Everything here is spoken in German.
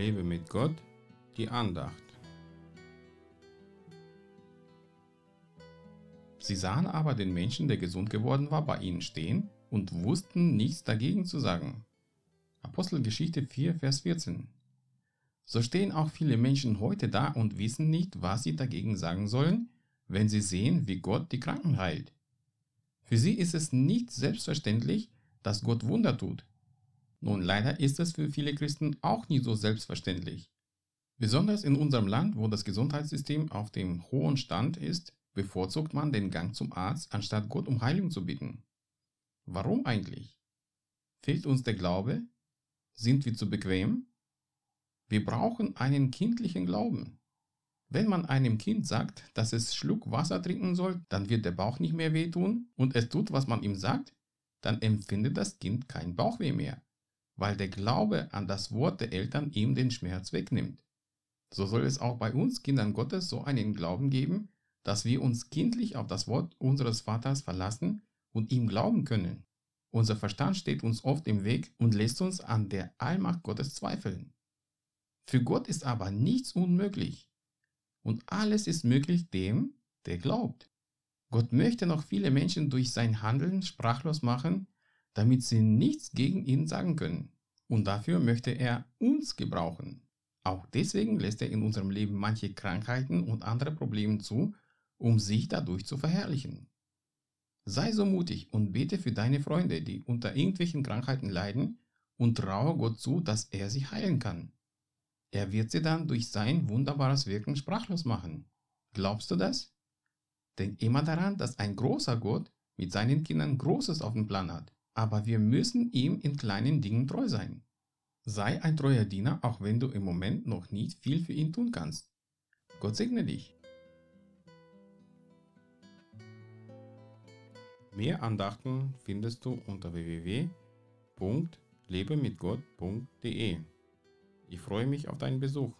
Lebe mit Gott, die Andacht. Sie sahen aber den Menschen, der gesund geworden war, bei ihnen stehen und wussten nichts dagegen zu sagen. Apostelgeschichte 4, Vers 14. So stehen auch viele Menschen heute da und wissen nicht, was sie dagegen sagen sollen, wenn sie sehen, wie Gott die Kranken heilt. Für sie ist es nicht selbstverständlich, dass Gott Wunder tut. Nun, leider ist es für viele Christen auch nicht so selbstverständlich. Besonders in unserem Land, wo das Gesundheitssystem auf dem hohen Stand ist, bevorzugt man den Gang zum Arzt, anstatt Gott um Heilung zu bitten. Warum eigentlich? Fehlt uns der Glaube? Sind wir zu bequem? Wir brauchen einen kindlichen Glauben. Wenn man einem Kind sagt, dass es Schluck Wasser trinken soll, dann wird der Bauch nicht mehr wehtun und es tut, was man ihm sagt, dann empfindet das Kind kein Bauchweh mehr, weil der Glaube an das Wort der Eltern ihm den Schmerz wegnimmt. So soll es auch bei uns Kindern Gottes so einen Glauben geben, dass wir uns kindlich auf das Wort unseres Vaters verlassen und ihm glauben können. Unser Verstand steht uns oft im Weg und lässt uns an der Allmacht Gottes zweifeln. Für Gott ist aber nichts unmöglich. Und alles ist möglich dem, der glaubt. Gott möchte noch viele Menschen durch sein Handeln sprachlos machen, damit sie nichts gegen ihn sagen können. Und dafür möchte er uns gebrauchen. Auch deswegen lässt er in unserem Leben manche Krankheiten und andere Probleme zu, um sich dadurch zu verherrlichen. Sei so mutig und bete für deine Freunde, die unter irgendwelchen Krankheiten leiden, und traue Gott zu, dass er sie heilen kann. Er wird sie dann durch sein wunderbares Wirken sprachlos machen. Glaubst du das? Denk immer daran, dass ein großer Gott mit seinen Kindern Großes auf dem Plan hat. Aber wir müssen ihm in kleinen Dingen treu sein. Sei ein treuer Diener, auch wenn du im Moment noch nicht viel für ihn tun kannst. Gott segne dich. Mehr Andachten findest du unter www.lebemitgott.de. Ich freue mich auf deinen Besuch.